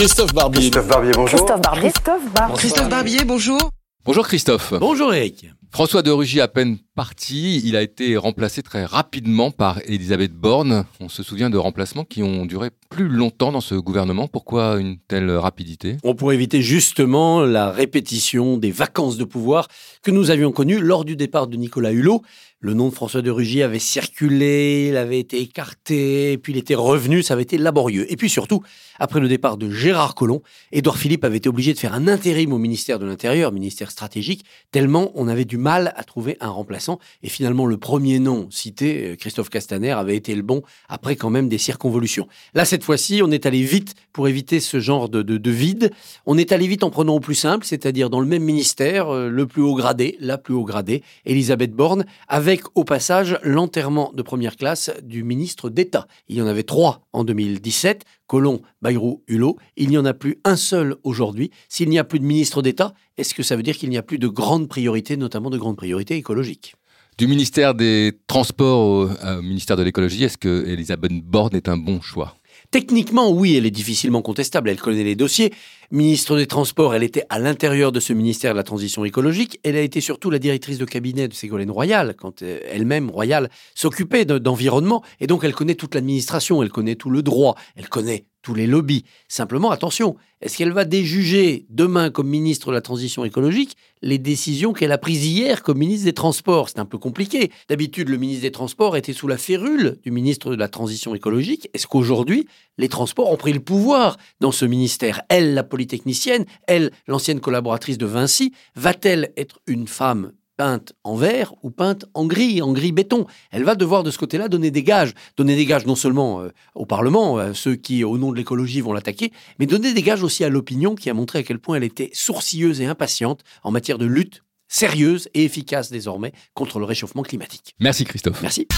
Christophe Barbier. Christophe Barbier, bonjour. Christophe Barbier. Christophe Barbier. Christophe Barbier, bonjour. Bonjour Christophe. Bonjour Eric. François de Rugy à peine il a été remplacé très rapidement par Elisabeth Borne. On se souvient de remplacements qui ont duré plus longtemps dans ce gouvernement. Pourquoi une telle rapidité? On pourrait éviter justement la répétition des vacances de pouvoir que nous avions connues lors du départ de Nicolas Hulot. Le nom de François de Rugy avait circulé, il avait été écarté, puis il était revenu, ça avait été laborieux. Et puis surtout, après le départ de Gérard Collomb, Édouard Philippe avait été obligé de faire un intérim au ministère de l'Intérieur, ministère stratégique, tellement on avait du mal à trouver un remplaçant. Et finalement, le premier nom cité, euh, Christophe Castaner, avait été le bon, après quand même des circonvolutions. Là, cette fois-ci, on est allé vite pour éviter ce genre de, de, vide. On est allé vite en prenant au plus simple, c'est-à-dire dans le même ministère, euh, le plus haut gradé, la plus haut gradée, Elisabeth Borne, avec au passage l'enterrement de première classe du ministre d'État. Il y en avait trois en 2017, Colomb, Bayrou, Hulot. Il n'y en a plus un seul aujourd'hui. S'il n'y a plus de ministre d'État, est-ce que ça veut dire qu'il n'y a plus de grandes priorités, notamment de grandes priorités écologiques? Du ministère des Transports au, au ministère de l'écologie, est-ce que Elisabeth Borne est un bon choix? Techniquement, oui, elle est difficilement contestable, elle connaît les dossiers. Ministre des Transports, elle était à l'intérieur de ce ministère de la Transition écologique. Elle a été surtout la directrice de cabinet de Ségolène Royal, quand euh, elle-même, Royal, s'occupait d'environnement. Et donc, elle connaît toute l'administration, elle connaît tout le droit, elle connaît tous les lobbies. Simplement, attention, est-ce qu'elle va déjuger demain comme ministre de la Transition écologique les décisions qu'elle a prises hier comme ministre des Transports? C'est un peu compliqué. D'habitude, le ministre des Transports était sous la férule du ministre de la Transition écologique. Est-ce qu'aujourd'hui, les transports ont pris le pouvoir dans ce ministère? Elle, la polytechnicienne, elle, l'ancienne collaboratrice de Vinci, va-t-elle être une femme peinte en vert ou peinte en gris, en gris béton. Elle va devoir de ce côté-là donner des gages. Donner des gages non seulement euh, au Parlement, ceux qui, au nom de l'écologie, vont l'attaquer, mais donner des gages aussi à l'opinion qui a montré à quel point elle était sourcilleuse et impatiente en matière de lutte sérieuse et efficace désormais contre le réchauffement climatique. Merci Christophe. Merci.